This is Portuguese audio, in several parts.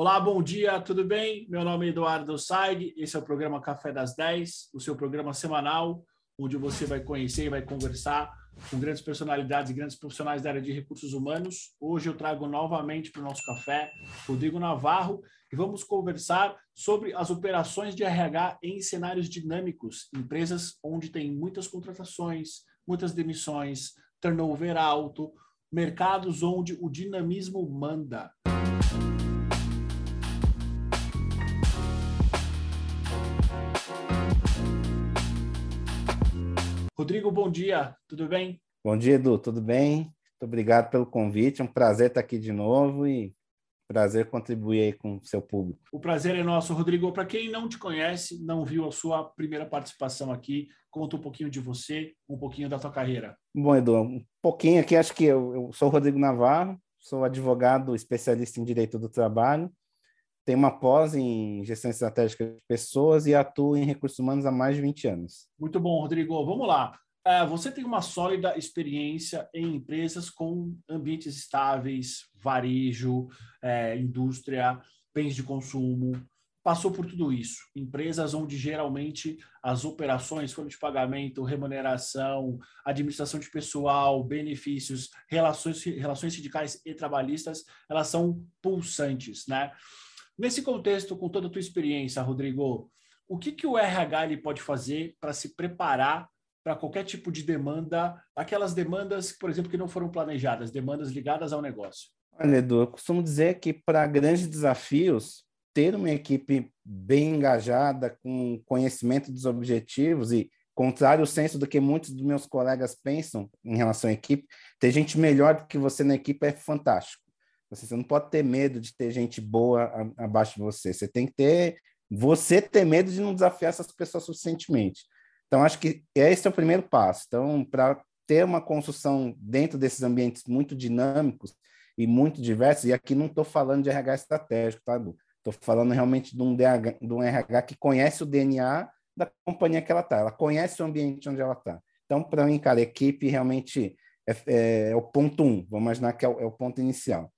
Olá, bom dia, tudo bem? Meu nome é Eduardo Saig, esse é o programa Café das 10, o seu programa semanal, onde você vai conhecer e vai conversar com grandes personalidades e grandes profissionais da área de recursos humanos. Hoje eu trago novamente para o nosso café Rodrigo Navarro e vamos conversar sobre as operações de RH em cenários dinâmicos, empresas onde tem muitas contratações, muitas demissões, turnover alto, mercados onde o dinamismo manda. Rodrigo, bom dia, tudo bem? Bom dia, Edu, tudo bem? Muito obrigado pelo convite, é um prazer estar aqui de novo e prazer contribuir aí com o seu público. O prazer é nosso, Rodrigo. Para quem não te conhece, não viu a sua primeira participação aqui, conta um pouquinho de você, um pouquinho da tua carreira. Bom, Edu, um pouquinho aqui, acho que eu, eu sou o Rodrigo Navarro, sou advogado especialista em Direito do Trabalho, tenho uma pós em gestão estratégica de pessoas e atuo em recursos humanos há mais de 20 anos. Muito bom, Rodrigo. Vamos lá. É, você tem uma sólida experiência em empresas com ambientes estáveis, varejo, é, indústria, bens de consumo. Passou por tudo isso. Empresas onde geralmente as operações, folha de pagamento, remuneração, administração de pessoal, benefícios, relações, relações sindicais e trabalhistas, elas são pulsantes, né? Nesse contexto, com toda a tua experiência, Rodrigo, o que, que o RH ele pode fazer para se preparar para qualquer tipo de demanda, aquelas demandas, por exemplo, que não foram planejadas, demandas ligadas ao negócio? Olha, Edu, eu costumo dizer que para grandes desafios, ter uma equipe bem engajada, com conhecimento dos objetivos e contrário ao senso do que muitos dos meus colegas pensam em relação à equipe, ter gente melhor do que você na equipe é fantástico. Você não pode ter medo de ter gente boa abaixo de você. Você tem que ter você ter medo de não desafiar essas pessoas suficientemente. Então, acho que esse é o primeiro passo. Então, para ter uma construção dentro desses ambientes muito dinâmicos e muito diversos, e aqui não estou falando de RH estratégico, tá, Estou falando realmente de um, DH, de um RH que conhece o DNA da companhia que ela está, ela conhece o ambiente onde ela está. Então, para mim, cara, equipe realmente é, é, é, o ponto um, vamos imaginar que é o, é o ponto inicial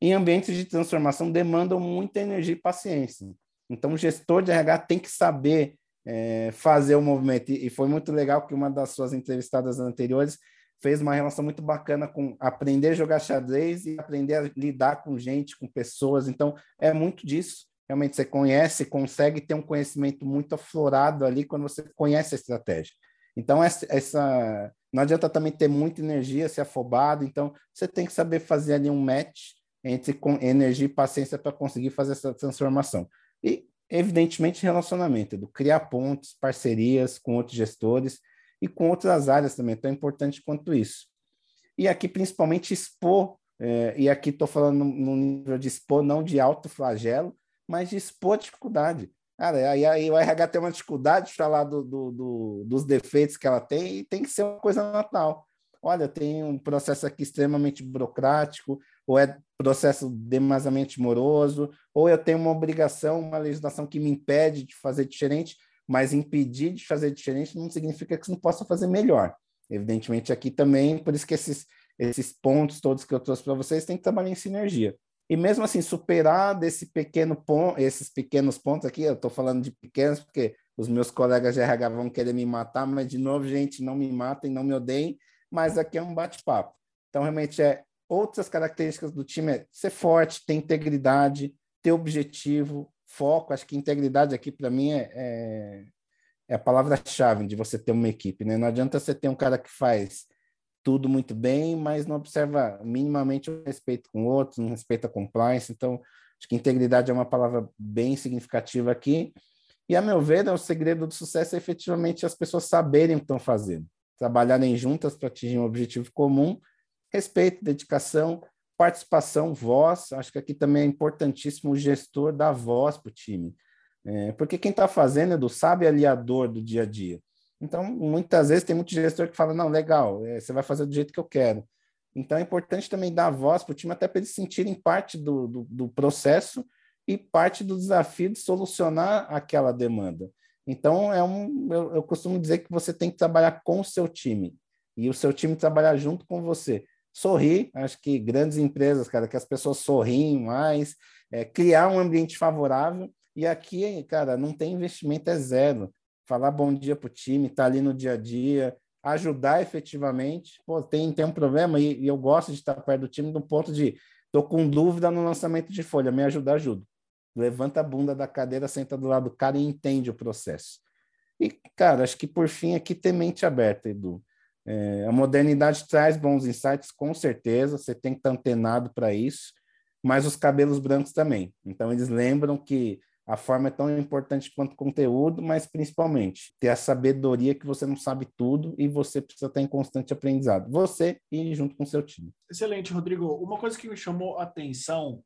em ambientes de transformação demandam muita energia e paciência. Então, o gestor de RH tem que saber é, fazer o movimento. E, foi muito legal que uma das suas entrevistadas anteriores fez uma relação muito bacana com aprender a jogar xadrez e aprender a lidar com gente, com pessoas. Então, é muito disso. Realmente, você conhece, consegue ter um conhecimento muito aflorado ali quando você conhece a estratégia. Então, essa, essa não adianta também ter muita energia, ser afobado. Então, você tem que saber fazer ali um match entre energia e paciência para conseguir fazer essa transformação. E, evidentemente, relacionamento, do criar pontos, parcerias com outros gestores e com outras áreas também, tão importante quanto isso. E aqui, principalmente, expor, é, e aqui estou falando no nível de expor, não de alto flagelo, mas de expor dificuldade. Cara, aí, aí o RH tem uma dificuldade de falar do, do, do, dos defeitos que ela tem e tem que ser uma coisa natural olha, tem um processo aqui extremamente burocrático, ou é processo demasiadamente moroso, ou eu tenho uma obrigação, uma legislação que me impede de fazer diferente, mas impedir de fazer diferente não significa que você não possa fazer melhor. Evidentemente, aqui também, por isso que esses, esses pontos todos que eu trouxe para vocês têm que trabalhar em sinergia. E mesmo assim, superar desse pequeno ponto, esses pequenos pontos aqui, eu estou falando de pequenos porque os meus colegas de RH vão querer me matar, mas de novo, gente, não me matem, não me odeiem, mas aqui é um bate-papo. Então, realmente, é outras características do time é ser forte, ter integridade, ter objetivo, foco. Acho que integridade aqui, para mim, é, é, é a palavra-chave de você ter uma equipe. Né? Não adianta você ter um cara que faz tudo muito bem, mas não observa minimamente o respeito com outros, não respeita a compliance. Então, acho que integridade é uma palavra bem significativa aqui. E, a meu ver, é o segredo do sucesso é efetivamente as pessoas saberem o que estão fazendo trabalharem juntas para atingir um objetivo comum, respeito, dedicação, participação, voz. Acho que aqui também é importantíssimo o gestor dar voz para o time. É, porque quem está fazendo, Edu, sabe aliador do dia a dia. Então, muitas vezes tem muito gestor que fala, não, legal, é, você vai fazer do jeito que eu quero. Então, é importante também dar voz para o time, até para eles sentirem parte do, do, do processo e parte do desafio de solucionar aquela demanda. Então, é um, eu, eu, costumo dizer que você tem que trabalhar com o seu time e o seu time trabalhar junto com você. Sorrir. Acho que grandes empresas, cara, que as pessoas sorriem mais, é, criar um ambiente favorável. E aqui, cara, não tem investimento, é zero. Falar bom dia para o time, estar tá ali no dia a dia, ajudar efetivamente. Pô, tem, tem um problema e, e eu gosto de estar perto do time do ponto de Estou com dúvida no lançamento de folha, me ajuda, ajuda. Levanta a bunda da cadeira, senta do lado do cara e entende o processo. E, cara, acho que por fim aqui ter mente aberta, Edu. É, a modernidade traz bons insights, com certeza, você tem que estar antenado para isso, mas os cabelos brancos também. Então, eles lembram que a forma é tão importante quanto o conteúdo, mas principalmente ter a sabedoria que você não sabe tudo e você precisa estar em constante aprendizado. Você e junto com seu time. Excelente, Rodrigo. Uma coisa que me chamou a atenção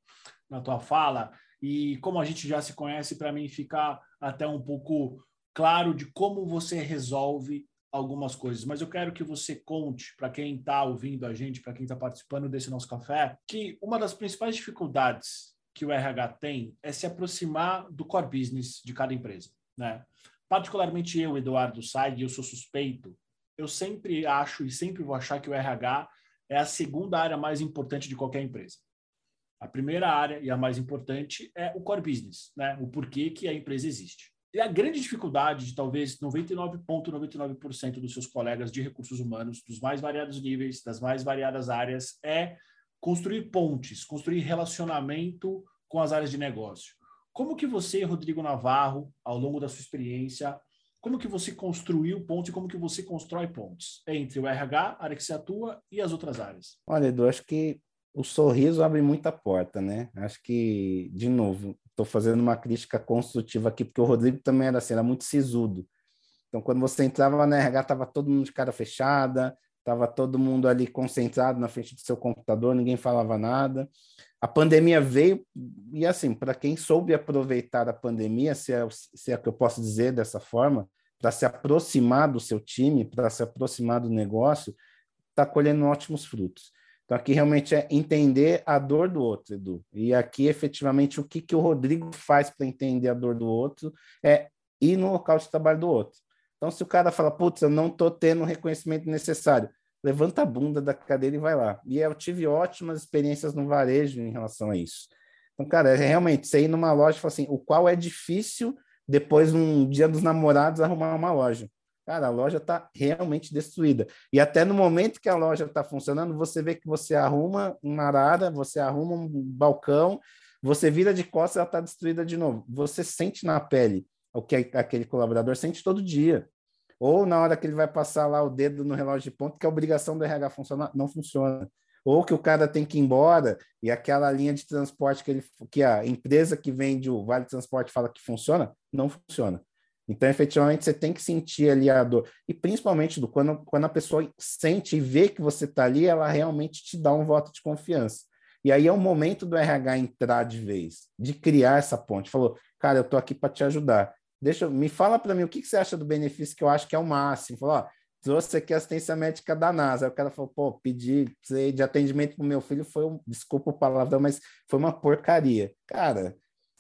na tua fala, e como a gente já se conhece, para mim fica até um pouco claro de como você resolve algumas coisas, mas eu quero que você conte para quem está ouvindo a gente, para quem está participando desse nosso café, que uma das principais dificuldades que o RH tem é se aproximar do core business de cada empresa. Né? Particularmente eu, Eduardo Saig, eu sou suspeito, eu sempre acho e sempre vou achar que o RH é a segunda área mais importante de qualquer empresa. A primeira área e a mais importante é o core business, né? o porquê que a empresa existe. E a grande dificuldade de talvez 99,99% ,99 dos seus colegas de recursos humanos, dos mais variados níveis, das mais variadas áreas, é construir pontes, construir relacionamento com as áreas de negócio. Como que você, Rodrigo Navarro, ao longo da sua experiência, como que você construiu pontes e como que você constrói pontes entre o RH, a área que você atua e as outras áreas? Olha, Edu, acho que o sorriso abre muita porta, né? Acho que, de novo, estou fazendo uma crítica construtiva aqui, porque o Rodrigo também era assim, era muito sisudo. Então, quando você entrava na RH, estava todo mundo de cara fechada, Estava todo mundo ali concentrado na frente do seu computador, ninguém falava nada. A pandemia veio, e assim, para quem soube aproveitar a pandemia, se é, se é que eu posso dizer dessa forma, para se aproximar do seu time, para se aproximar do negócio, está colhendo ótimos frutos. Então, aqui realmente é entender a dor do outro, Edu. E aqui, efetivamente, o que, que o Rodrigo faz para entender a dor do outro é ir no local de trabalho do outro. Então, se o cara fala, putz, eu não estou tendo o reconhecimento necessário, levanta a bunda da cadeira e vai lá. E eu tive ótimas experiências no varejo em relação a isso. Então, cara, é realmente, você ir numa loja e falar assim, o qual é difícil, depois, num dia dos namorados, arrumar uma loja. Cara, a loja está realmente destruída. E até no momento que a loja está funcionando, você vê que você arruma uma arara, você arruma um balcão, você vira de costas, ela está destruída de novo. Você sente na pele o que aquele colaborador sente todo dia. Ou na hora que ele vai passar lá o dedo no relógio de ponto, que a obrigação do RH funcionar, não funciona. Ou que o cara tem que ir embora e aquela linha de transporte que, ele, que a empresa que vende o Vale Transporte fala que funciona, não funciona. Então, efetivamente, você tem que sentir ali a dor. E principalmente do, quando, quando a pessoa sente e vê que você está ali, ela realmente te dá um voto de confiança. E aí é o momento do RH entrar de vez, de criar essa ponte. Falou, cara, eu estou aqui para te ajudar. Deixa, me fala para mim o que, que, você acha do benefício que eu acho que é o máximo. Falou, ó, trouxe aqui assistência médica da NASA. Aí o cara falou, pô, pedi de atendimento para o meu filho foi, um, desculpa o palavrão, mas foi uma porcaria. Cara,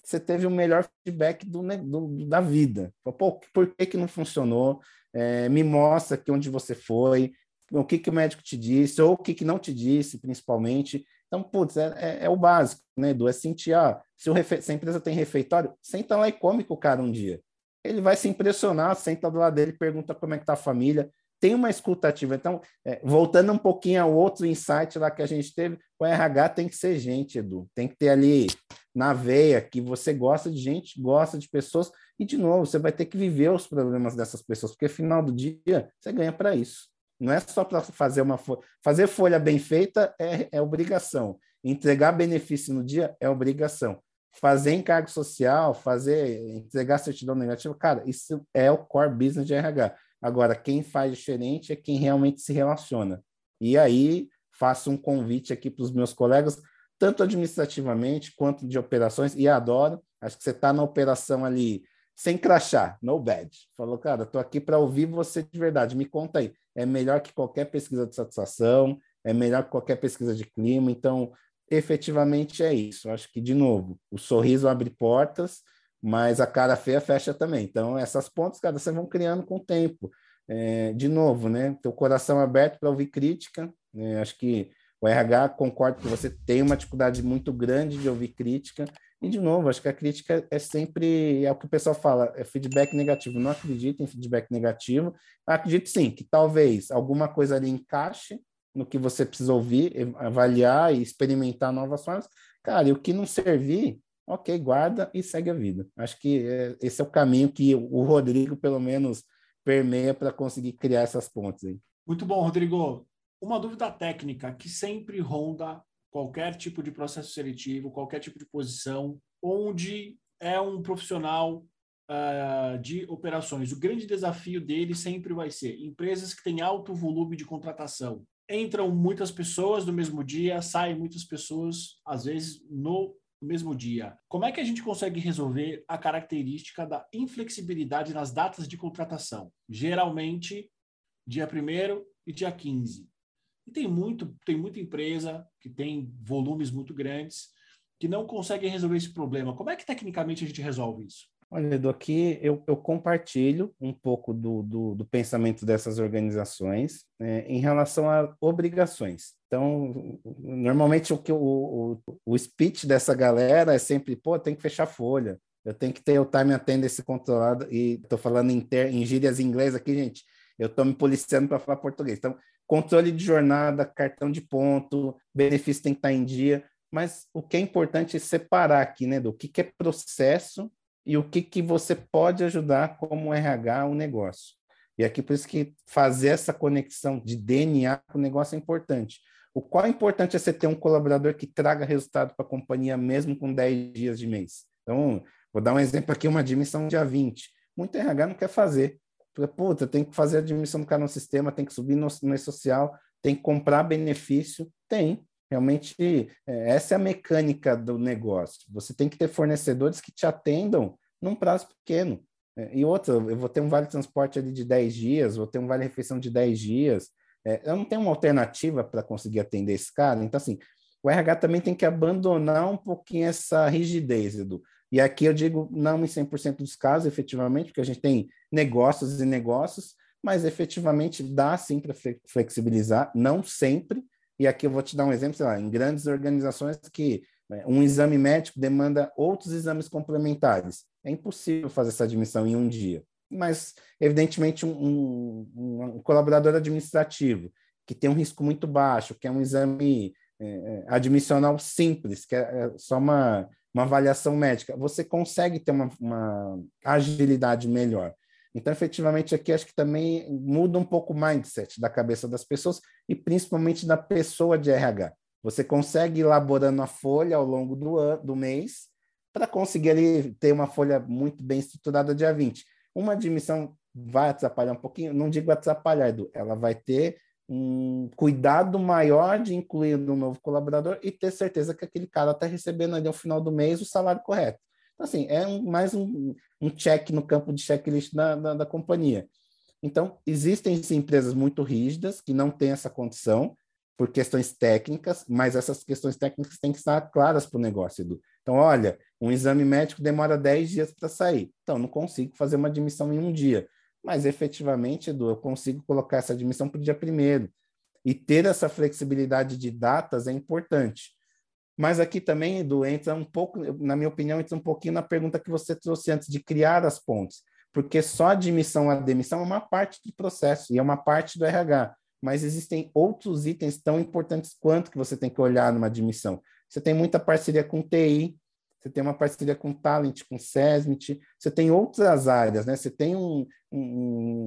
você teve o melhor feedback do, do da vida. Pô, por que, que não funcionou? É, me mostra aqui onde você foi, o que, que o médico te disse, ou o que, que não te disse, principalmente. Então, putz, é, é, é o básico, né, Edu? É sentir, ó, se, refe... se a empresa tem refeitório, senta lá e come com o cara um dia ele vai se impressionar, senta do lado dele, pergunta como é que tá a família, tem uma escutativa. Então, é, voltando um pouquinho ao outro insight lá que a gente teve, o RH tem que ser gente, Edu. Tem que ter ali na veia que você gosta de gente, gosta de pessoas, e de novo, você vai ter que viver os problemas dessas pessoas, porque final do dia você ganha para isso. Não é só para fazer uma folha. Fazer folha bem feita é, é obrigação. Entregar benefício no dia é obrigação fazer encargo social, fazer, entregar certidão negativa, cara, isso é o core business de RH. Agora, quem faz diferente é quem realmente se relaciona. E aí, faço um convite aqui para os meus colegas, tanto administrativamente quanto de operações, e adoro. Acho que você está na operação ali sem crachá, no badge. Falou, cara, estou aqui para ouvir você de verdade. Me conta aí. É melhor que qualquer pesquisa de satisfação, é melhor que qualquer pesquisa de clima. Então, efetivamente é isso. Acho que, de novo, o sorriso abre portas, mas a cara feia fecha também. Então, essas pontas, cara, vocês vão criando com o tempo. É, de novo, né? Teu coração aberto para ouvir crítica. Né? Acho que O RH, concordo que você tem uma dificuldade muito grande de ouvir crítica, e, de novo, acho que a crítica é sempre, é o que o pessoal fala, é feedback negativo. Não acredito em feedback negativo. Acredito sim, que talvez alguma coisa ali encaixe no que você precisa ouvir, avaliar e experimentar novas formas. Cara, e o que não servir, ok, guarda e segue a vida. Acho que é, esse é o caminho que o Rodrigo, pelo menos, permeia para conseguir criar essas pontes aí. Muito bom, Rodrigo. Uma dúvida técnica que sempre ronda qualquer tipo de processo seletivo, qualquer tipo de posição, onde é um profissional uh, de operações. O grande desafio dele sempre vai ser empresas que têm alto volume de contratação. Entram muitas pessoas no mesmo dia, saem muitas pessoas, às vezes, no mesmo dia. Como é que a gente consegue resolver a característica da inflexibilidade nas datas de contratação? Geralmente, dia 1 e dia 15. E tem muito, tem muita empresa que tem volumes muito grandes que não consegue resolver esse problema. Como é que tecnicamente a gente resolve isso? Olha, Edu, aqui eu, eu compartilho um pouco do, do, do pensamento dessas organizações né, em relação a obrigações. Então, normalmente o que o, o, o speech dessa galera é sempre, pô, tem que fechar folha, eu tenho que ter o time attendance controlado, e estou falando em, ter, em gírias em inglês aqui, gente, eu estou me policiando para falar português. Então, controle de jornada, cartão de ponto, benefício tem que estar em dia, mas o que é importante é separar aqui, né, do que, que é processo e o que, que você pode ajudar como RH o negócio. E aqui por isso que fazer essa conexão de DNA com o negócio é importante. O qual é importante é você ter um colaborador que traga resultado para a companhia mesmo com 10 dias de mês. Então, vou dar um exemplo aqui, uma admissão dia 20. Muito RH não quer fazer. Puta, tem que fazer a admissão do cara no sistema, tem que subir no, no social, tem que comprar benefício. Tem. Realmente, é, essa é a mecânica do negócio. Você tem que ter fornecedores que te atendam num prazo pequeno. É, e outra, eu vou ter um vale transporte ali de 10 dias, vou ter um vale refeição de 10 dias. É, eu não tenho uma alternativa para conseguir atender esse cara. Então, assim, o RH também tem que abandonar um pouquinho essa rigidez, Edu. E aqui eu digo não em 100% dos casos, efetivamente, porque a gente tem negócios e negócios, mas efetivamente dá sim para flexibilizar, não sempre. E aqui eu vou te dar um exemplo, sei lá, em grandes organizações que né, um exame médico demanda outros exames complementares. É impossível fazer essa admissão em um dia. Mas, evidentemente, um, um, um colaborador administrativo que tem um risco muito baixo, que é um exame é, é admissional simples, que é, é só uma, uma avaliação médica, você consegue ter uma, uma agilidade melhor. Então, efetivamente, aqui acho que também muda um pouco o mindset da cabeça das pessoas e principalmente da pessoa de RH. Você consegue ir elaborando a folha ao longo do, ano, do mês para conseguir ali ter uma folha muito bem estruturada dia 20. Uma admissão vai atrapalhar um pouquinho, não digo atrapalhar, Edu, ela vai ter um cuidado maior de incluir um novo colaborador e ter certeza que aquele cara está recebendo ali ao final do mês o salário correto. Então, assim, é um, mais um, um check no campo de checklist da, da, da companhia. Então, existem sim, empresas muito rígidas que não têm essa condição por questões técnicas, mas essas questões técnicas têm que estar claras para o negócio, Edu. Então, olha, um exame médico demora 10 dias para sair. Então, não consigo fazer uma admissão em um dia. Mas, efetivamente, Edu, eu consigo colocar essa admissão para o dia primeiro. E ter essa flexibilidade de datas é importante. Mas aqui também, Edu, entra um pouco, na minha opinião, entra um pouquinho na pergunta que você trouxe antes de criar as pontes. Porque só admissão a demissão é uma parte do processo e é uma parte do RH. Mas existem outros itens tão importantes quanto que você tem que olhar numa admissão. Você tem muita parceria com TI, você tem uma parceria com Talent, com Sesmit, você tem outras áreas, né? Você tem um, um,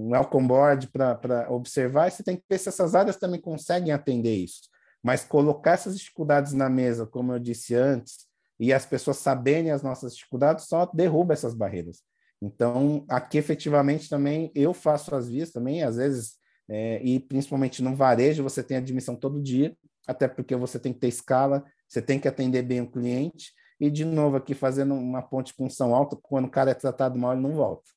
um welcome board para observar e você tem que ver se essas áreas também conseguem atender isso. Mas colocar essas dificuldades na mesa, como eu disse antes, e as pessoas saberem as nossas dificuldades, só derruba essas barreiras. Então, aqui efetivamente também eu faço as vias também, às vezes, é, e principalmente no varejo, você tem admissão todo dia, até porque você tem que ter escala, você tem que atender bem o cliente, e de novo aqui fazendo uma ponte com São Alto, quando o cara é tratado mal, ele não volta.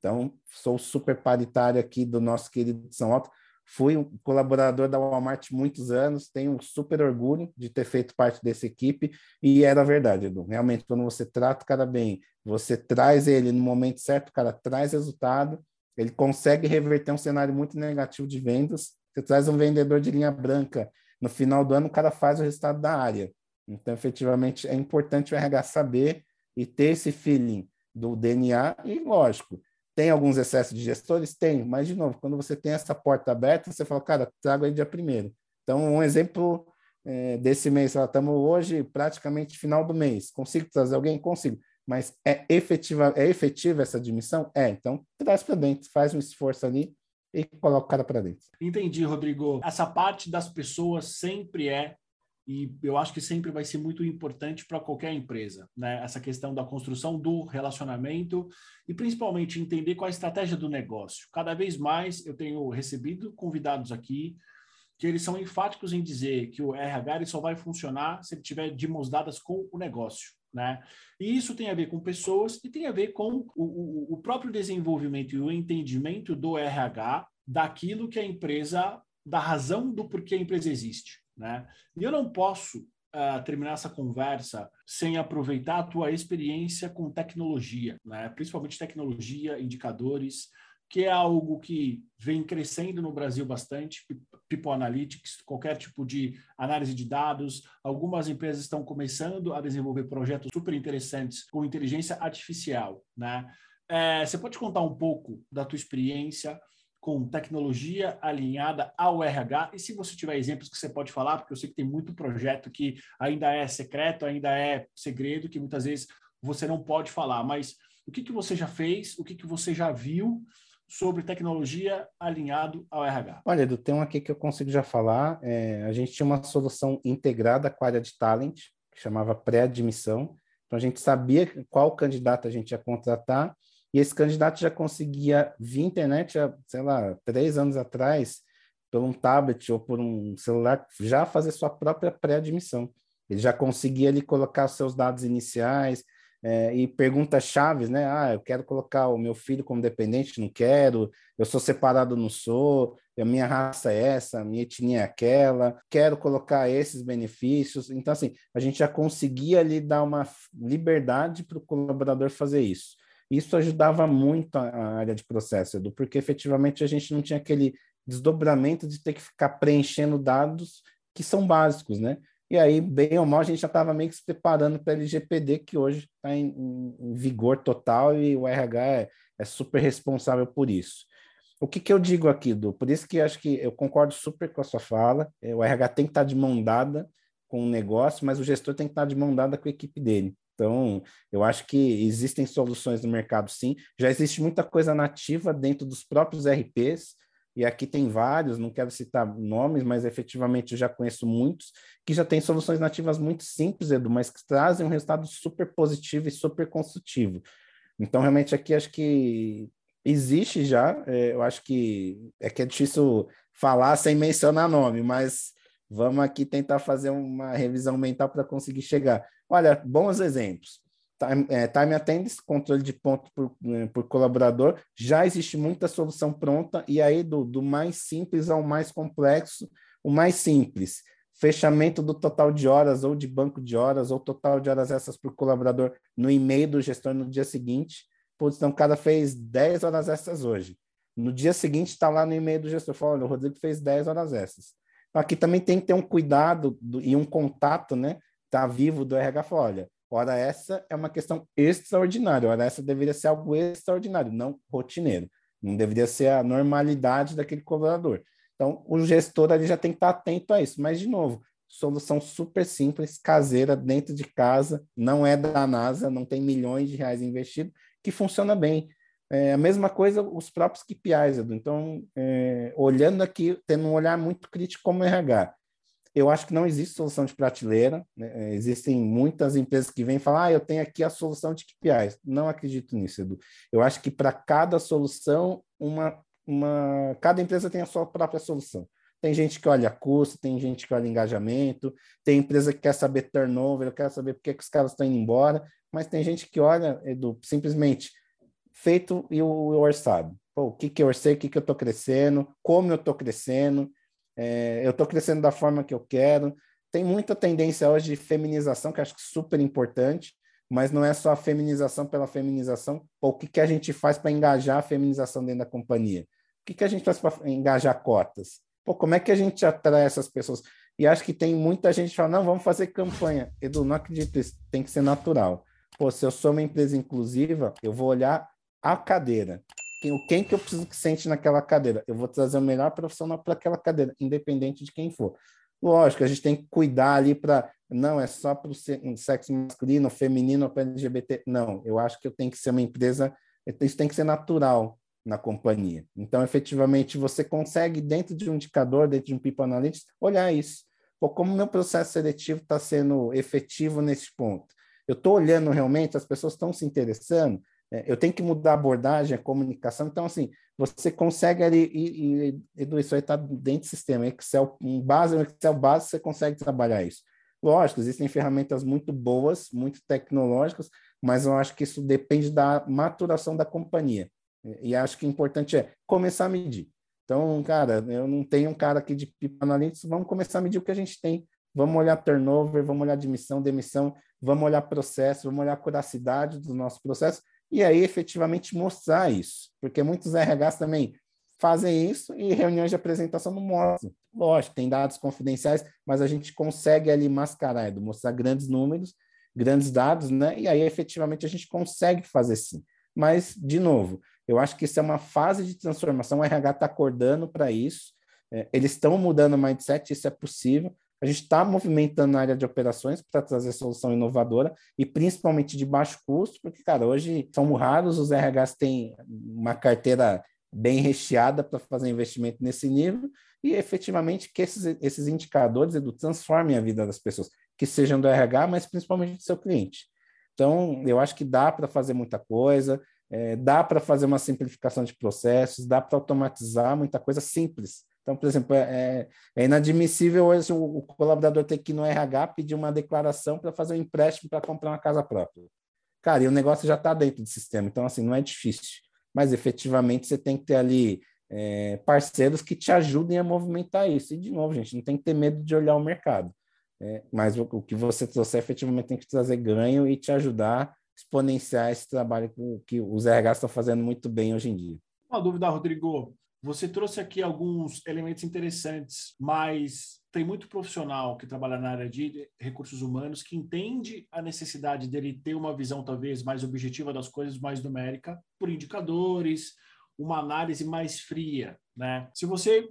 Então, sou super paritário aqui do nosso querido São Alto, Fui um colaborador da Walmart muitos anos, tenho um super orgulho de ter feito parte dessa equipe e era verdade, Edu. Realmente, quando você trata o cara bem, você traz ele no momento certo, o cara traz resultado, ele consegue reverter um cenário muito negativo de vendas. Você traz um vendedor de linha branca no final do ano o cara faz o resultado da área. Então, efetivamente, é importante o RH saber e ter esse feeling do DNA, e lógico, tem alguns excessos de gestores? Tem, mas, de novo, quando você tem essa porta aberta, você fala, cara, trago aí dia primeiro. Então, um exemplo é, desse mês, estamos hoje praticamente final do mês, consigo trazer alguém? Consigo. Mas é efetiva, é efetiva essa admissão? É, então traz para dentro, faz um esforço ali e coloca o cara para dentro. Entendi, Rodrigo. Essa parte das pessoas sempre é e eu acho que sempre vai ser muito importante para qualquer empresa, né? Essa questão da construção do relacionamento e principalmente entender qual a estratégia do negócio. Cada vez mais eu tenho recebido convidados aqui que eles são enfáticos em dizer que o RH só vai funcionar se ele tiver de mãos dadas com o negócio. Né? E isso tem a ver com pessoas e tem a ver com o, o, o próprio desenvolvimento e o entendimento do RH daquilo que a empresa, da razão do porquê a empresa existe. Né? E eu não posso uh, terminar essa conversa sem aproveitar a tua experiência com tecnologia, né? principalmente tecnologia, indicadores, que é algo que vem crescendo no Brasil bastante, People Analytics, qualquer tipo de análise de dados. Algumas empresas estão começando a desenvolver projetos super interessantes com inteligência artificial, né? É, você pode contar um pouco da tua experiência com tecnologia alinhada ao RH e se você tiver exemplos que você pode falar, porque eu sei que tem muito projeto que ainda é secreto, ainda é segredo, que muitas vezes você não pode falar, mas o que, que você já fez, o que, que você já viu sobre tecnologia alinhado ao RH? Olha, Edu, tem um aqui que eu consigo já falar. É, a gente tinha uma solução integrada com a área de talent, que chamava pré-admissão. Então, a gente sabia qual candidato a gente ia contratar e esse candidato já conseguia, via internet, sei lá, três anos atrás, por um tablet ou por um celular, já fazer sua própria pré-admissão. Ele já conseguia ali colocar os seus dados iniciais é, e perguntas chaves, né? Ah, eu quero colocar o meu filho como dependente, não quero. Eu sou separado, não sou. A minha raça é essa, a minha etnia é aquela. Quero colocar esses benefícios. Então, assim, a gente já conseguia ali dar uma liberdade para o colaborador fazer isso. Isso ajudava muito a área de processo, Edu, porque efetivamente a gente não tinha aquele desdobramento de ter que ficar preenchendo dados que são básicos, né? E aí, bem ou mal, a gente já estava meio que se preparando para a LGPD, que hoje está em, em, vigor total e o RH é, é, super responsável por isso. O que, que eu digo aqui, Du? Por isso que acho que eu concordo super com a sua fala. É, o RH tem que estar tá de mão dada com o negócio, mas o gestor tem que estar tá de mão dada com a equipe dele. Então, eu acho que existem soluções no mercado, sim. Já existe muita coisa nativa dentro dos próprios RPs, e aqui tem vários, não quero citar nomes, mas efetivamente eu já conheço muitos, que já têm soluções nativas muito simples, Edu, mas que trazem um resultado super positivo e super construtivo. Então, realmente, aqui acho que existe já, é, eu acho que é que é difícil falar sem mencionar nome, mas vamos aqui tentar fazer uma revisão mental para conseguir chegar. Olha, bons exemplos. Time, é, time attendance, controle de ponto por, né, por, colaborador, já existe muita solução pronta, e aí do, do mais simples ao mais complexo, o mais simples, fechamento do total de horas, ou de banco de horas, ou total de horas essas por colaborador no e-mail do gestor no dia seguinte. Putz, então o cara fez 10 horas essas hoje. No dia seguinte está lá no e-mail do gestor, fala, olha, o Rodrigo fez 10 horas essas. Aqui também tem que ter um cuidado do, e um contato, né? Tá vivo do RH fala, olha, hora essa é uma questão extraordinária, hora essa deveria ser algo extraordinário, não rotineiro. Não deveria ser a normalidade daquele colaborador. Então, o gestor ali já tem que estar atento a isso. Mas, de novo, solução super simples, caseira, dentro de casa, não é da NASA, não tem milhões de reais investidos, que funciona bem. É a mesma coisa os próprios KPIs, Edu. Então, é, olhando aqui, tendo um olhar muito crítico como RH, eu acho que não existe solução de prateleira. Né? É, existem muitas empresas que vêm falar, ah, eu tenho aqui a solução de KPIs. Não acredito nisso, Edu. Eu acho que para cada solução, uma, uma, cada empresa tem a sua própria solução. Tem gente que olha custo, tem gente que olha engajamento, tem empresa que quer saber turnover, quer saber por que, os caras estão indo embora, mas tem gente que olha, Edu, simplesmente feito e o orçado. Pô, o que, que eu orcei, o que, que eu estou crescendo, como eu estou crescendo, é, eu estou crescendo da forma que eu quero. Tem muita tendência hoje de feminização, que acho que é super importante, mas não é só a feminização pela feminização. Pô, o que, que a gente faz para engajar a feminização dentro da companhia? O que, que a gente faz para engajar cotas? Pô, como é que a gente atrai essas pessoas? E acho que tem muita gente que fala, não, vamos fazer campanha. Edu, não acredito isso, tem que ser natural. Pô, se eu sou uma empresa inclusiva, eu vou olhar a cadeira. Quem, quem que eu preciso que sente naquela cadeira? Eu vou trazer o melhor profissional para aquela cadeira, independente de quem for. Lógico, a gente tem que cuidar ali para. Não, é só para o sexo masculino, feminino, para LGBT. Não, eu acho que eu tenho que ser uma empresa. Isso tem que ser natural na companhia. Então, efetivamente, você consegue, dentro de um indicador, dentro de um People Analytics, olhar isso. Pô, como meu processo seletivo está sendo efetivo nesse ponto? Eu estou olhando realmente, as pessoas estão se interessando, eu tenho que mudar a abordagem, a comunicação. Então, assim, você consegue ali, e, e Edu, isso aí está dentro do sistema, Excel, um base, um Excel base, você consegue trabalhar isso. Lógico, existem ferramentas muito boas, muito tecnológicas, mas eu acho que isso depende da maturação da companhia. E acho que o importante é começar a medir. Então, cara, eu não tenho um cara aqui de People Analytics, vamos começar a medir o que a gente tem. Vamos olhar turnover, vamos olhar admissão, demissão, vamos olhar processo, vamos olhar a curacidade dos nossos processos e aí efetivamente mostrar isso. Porque muitos RHs também fazem isso e reuniões de apresentação não mostram. Lógico, tem dados confidenciais, mas a gente consegue ali mascarar, mostrar grandes números, grandes dados, né? E aí efetivamente a gente consegue fazer sim. Mas, de novo, eu acho que isso é uma fase de transformação, o RH está acordando para isso, é, eles estão mudando o mindset, isso é possível. A gente está movimentando na área de operações para trazer solução inovadora e principalmente de baixo custo, porque, cara, hoje são raros os RHs têm uma carteira bem recheada para fazer investimento nesse nível e efetivamente que esses, esses indicadores Edu, transformem a vida das pessoas, que sejam do RH, mas principalmente do seu cliente. Então, eu acho que dá para fazer muita coisa, é, dá para fazer uma simplificação de processos, dá para automatizar muita coisa simples. Então, por exemplo, é, é, é inadmissível hoje o, colaborador ter que ir no RH pedir uma declaração para fazer um empréstimo para comprar uma casa própria. Cara, e o negócio já está dentro do sistema, então, assim, não é difícil. Mas, efetivamente, você tem que ter ali é, parceiros que te ajudem a movimentar isso. E, de novo, gente, não tem que ter medo de olhar o mercado. É, mas o, o, que você trouxer, efetivamente, tem que trazer ganho e te ajudar exponenciar esse trabalho que, que os RH estão fazendo muito bem hoje em dia. Uma dúvida, Rodrigo. Você trouxe aqui alguns elementos interessantes, mas tem muito profissional que trabalha na área de recursos humanos que entende a necessidade dele ter uma visão talvez mais objetiva das coisas, mais numérica, por indicadores, uma análise mais fria, né? Se você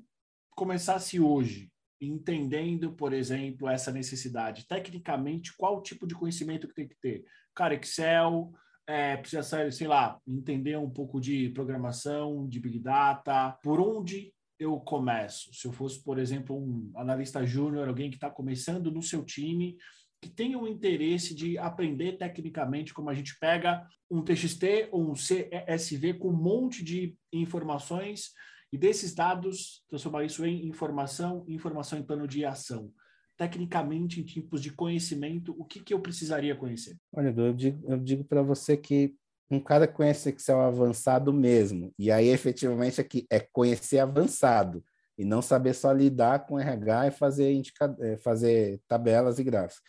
começasse hoje entendendo, por exemplo, essa necessidade, tecnicamente, qual tipo de conhecimento que tem que ter? cara, Excel, é, precisa, sei lá, entender um pouco de programação, de Big Data, por onde eu começo? Se eu fosse, por exemplo, um analista júnior, alguém que está começando no seu time, que tenha um interesse de aprender tecnicamente como a gente pega um TXT ou um CSV com um monte de informações e desses dados transformar isso em informação, informação em plano de ação tecnicamente, em tipos de conhecimento, o que, que eu precisaria conhecer? Olha, eu digo, eu digo para você que um cara conhece Excel avançado mesmo, e aí efetivamente aqui é conhecer avançado, e não saber só lidar com RH e fazer, indica, é, fazer tabelas e gráficos.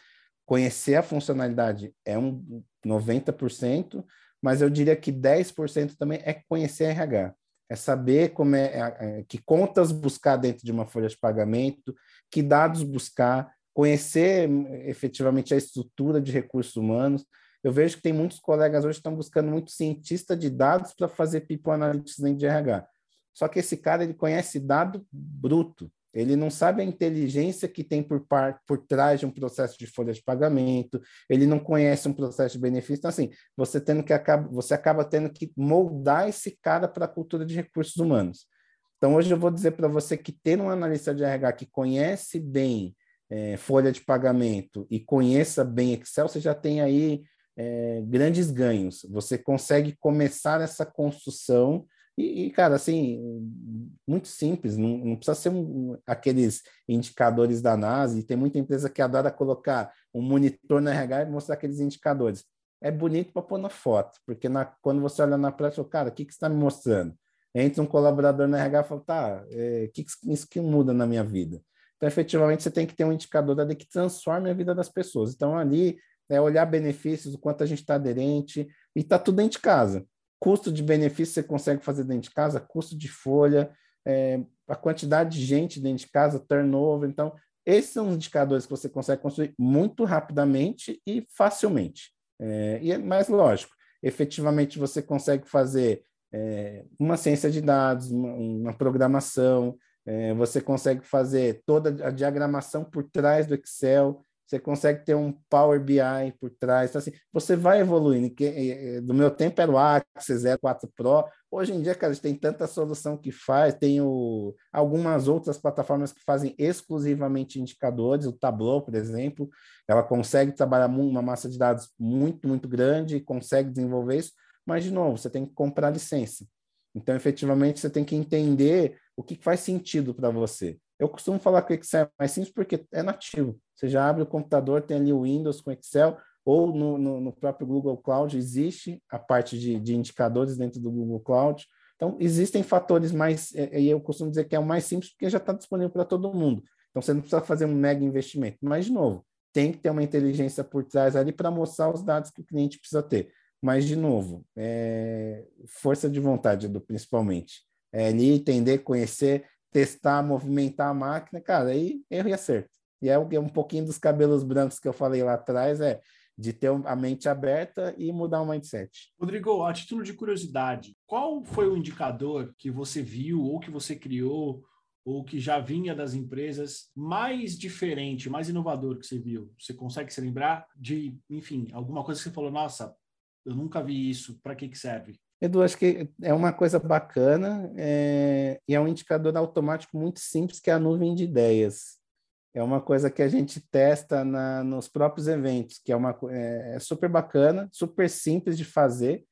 Conhecer a funcionalidade é um 90%, mas eu diria que 10% também é conhecer RH é saber como é, é, é, que contas buscar dentro de uma folha de pagamento, que dados buscar, conhecer hum, efetivamente a estrutura de recursos humanos. Eu vejo que tem muitos colegas hoje que estão buscando muito cientista de dados para fazer people analytics dentro de RH. Só que esse cara ele conhece dado bruto. Ele não sabe a inteligência que tem por, par, por trás de um processo de folha de pagamento, ele não conhece um processo de benefício. Então, assim, você, tendo que acaba, você acaba tendo que moldar esse cara para a cultura de recursos humanos. Então, hoje eu vou dizer para você que ter um analista de RH que conhece bem é, folha de pagamento e conheça bem Excel, você já tem aí é, grandes ganhos. Você consegue começar essa construção e, e, cara, assim, muito simples, não, não precisa ser um, aqueles indicadores da NASA, e tem muita empresa que adora colocar um monitor no RH e mostrar aqueles indicadores. É bonito para pôr na foto, porque na, quando você olha na prática, cara, o que, que você está me mostrando? Entra um colaborador no RH e fala, tá, o é, que, que isso que muda na minha vida? Então, efetivamente, você tem que ter um indicador ali que transforme a vida das pessoas. Então, ali, é olhar benefícios, o quanto a gente está aderente, e está tudo dentro de casa custo de benefício você consegue fazer dentro de casa, custo de folha, é, a quantidade de gente dentro de casa, turnover. Então, esses são os indicadores que você consegue construir muito rapidamente e facilmente. É, e é mais lógico, efetivamente você consegue fazer é, uma ciência de dados, uma, uma programação, é, você consegue fazer toda a diagramação por trás do Excel, você consegue ter um Power BI por trás. Então, assim, você vai evoluindo. Do meu tempo era o Axis 04 Pro. Hoje em dia, cara, a gente tem tanta solução que faz. Tem o, algumas outras plataformas que fazem exclusivamente indicadores. O Tableau, por exemplo, ela consegue trabalhar uma massa de dados muito, muito grande consegue desenvolver isso. Mas, de novo, você tem que comprar licença. Então, efetivamente, você tem que entender o que faz sentido para você. Eu costumo falar que o Excel é mais simples porque é nativo. Você já abre o computador, tem ali o Windows com Excel, ou no, no, no próprio Google Cloud existe a parte de, de, indicadores dentro do Google Cloud. Então, existem fatores mais, é, e eu costumo dizer que é o mais simples porque já está disponível para todo mundo. Então, você não precisa fazer um mega investimento. Mas, de novo, tem que ter uma inteligência por trás ali para mostrar os dados que o cliente precisa ter. Mas, de novo, é força de vontade, principalmente. É ali entender, conhecer, testar, movimentar a máquina, cara, aí erro e acerto. E é um pouquinho dos cabelos brancos que eu falei lá atrás, é de ter a mente aberta e mudar o mindset. Rodrigo, a título de curiosidade, qual foi o indicador que você viu ou que você criou ou que já vinha das empresas mais diferente, mais inovador que você viu? Você consegue se lembrar de, enfim, alguma coisa que você falou, nossa, eu nunca vi isso, para que, que serve? Edu, acho que é uma coisa bacana é, e é um indicador automático muito simples, que é a nuvem de ideias. É uma coisa que a gente testa na, nos próprios eventos, que é, uma, é, é super bacana, super simples de fazer.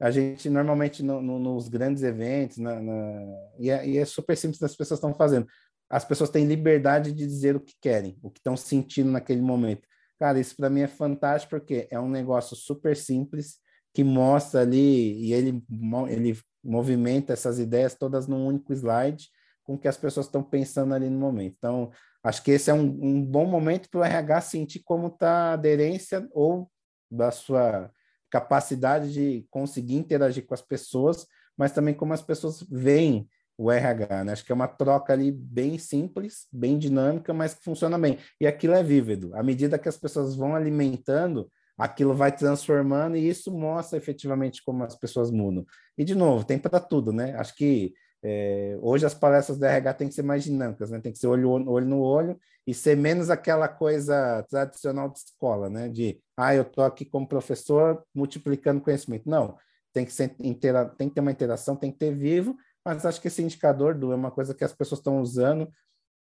A gente normalmente no, no, nos grandes eventos, na, na, e, é, e, é, super simples as pessoas estão fazendo. As pessoas têm liberdade de dizer o que querem, o que estão sentindo naquele momento. Cara, isso para mim é fantástico porque é um negócio super simples que mostra ali e ele, ele movimenta essas ideias todas num único slide com que as pessoas estão pensando ali no momento. Então, acho que esse é um, um bom momento para o RH sentir como está a aderência ou da sua capacidade de conseguir interagir com as pessoas, mas também como as pessoas veem o RH, né? Acho que é uma troca ali bem simples, bem dinâmica, mas que funciona bem. E aquilo é vívido. À medida que as pessoas vão alimentando, aquilo vai transformando e isso mostra efetivamente como as pessoas mudam. E, de novo, tem para tudo, né? Acho que é, hoje as palestras da RH têm que ser mais dinâmicas, né? Tem que ser olho, olho no olho e ser menos aquela coisa tradicional de escola, né? De, ah, eu estou aqui como professor multiplicando conhecimento. Não, tem que, ser intera tem que ter uma interação, tem que ter vivo, mas acho que esse indicador do é uma coisa que as pessoas estão usando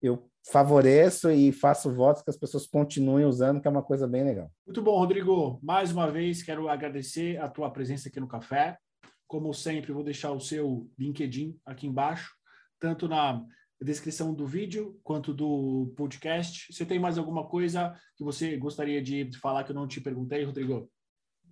eu favoreço e faço votos que as pessoas continuem usando, que é uma coisa bem legal. Muito bom, Rodrigo. Mais uma vez, quero agradecer a tua presença aqui no Café. Como sempre, vou deixar o seu LinkedIn aqui embaixo, tanto na descrição do vídeo quanto do podcast. Você tem mais alguma coisa que você gostaria de falar que eu não te perguntei, Rodrigo?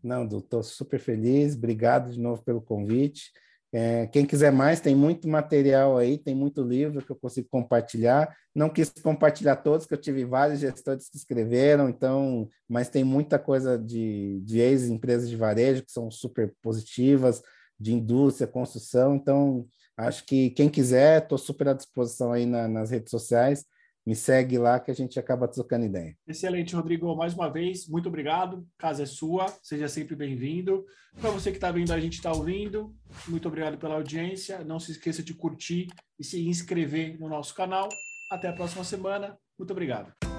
Não, estou super feliz. Obrigado de novo pelo convite. É, quem quiser mais, tem muito material aí, tem muito livro que eu consigo compartilhar. Não quis compartilhar todos, que eu tive vários gestores que escreveram, então, mas tem muita coisa de, de ex-empresas de varejo que são super positivas, de indústria, construção. Então, acho que quem quiser, estou super à disposição aí na, nas redes sociais me segue lá que a gente acaba trocando ideia. Excelente, Rodrigo. Mais uma vez, muito obrigado. Casa é sua, seja sempre bem-vindo. Para você que está vendo, a gente está ouvindo, muito obrigado pela audiência. Não se esqueça de curtir e se inscrever no nosso canal. Até a próxima semana. Muito obrigado.